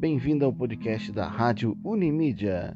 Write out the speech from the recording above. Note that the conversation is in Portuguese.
Bem-vindo ao podcast da Rádio Unimídia.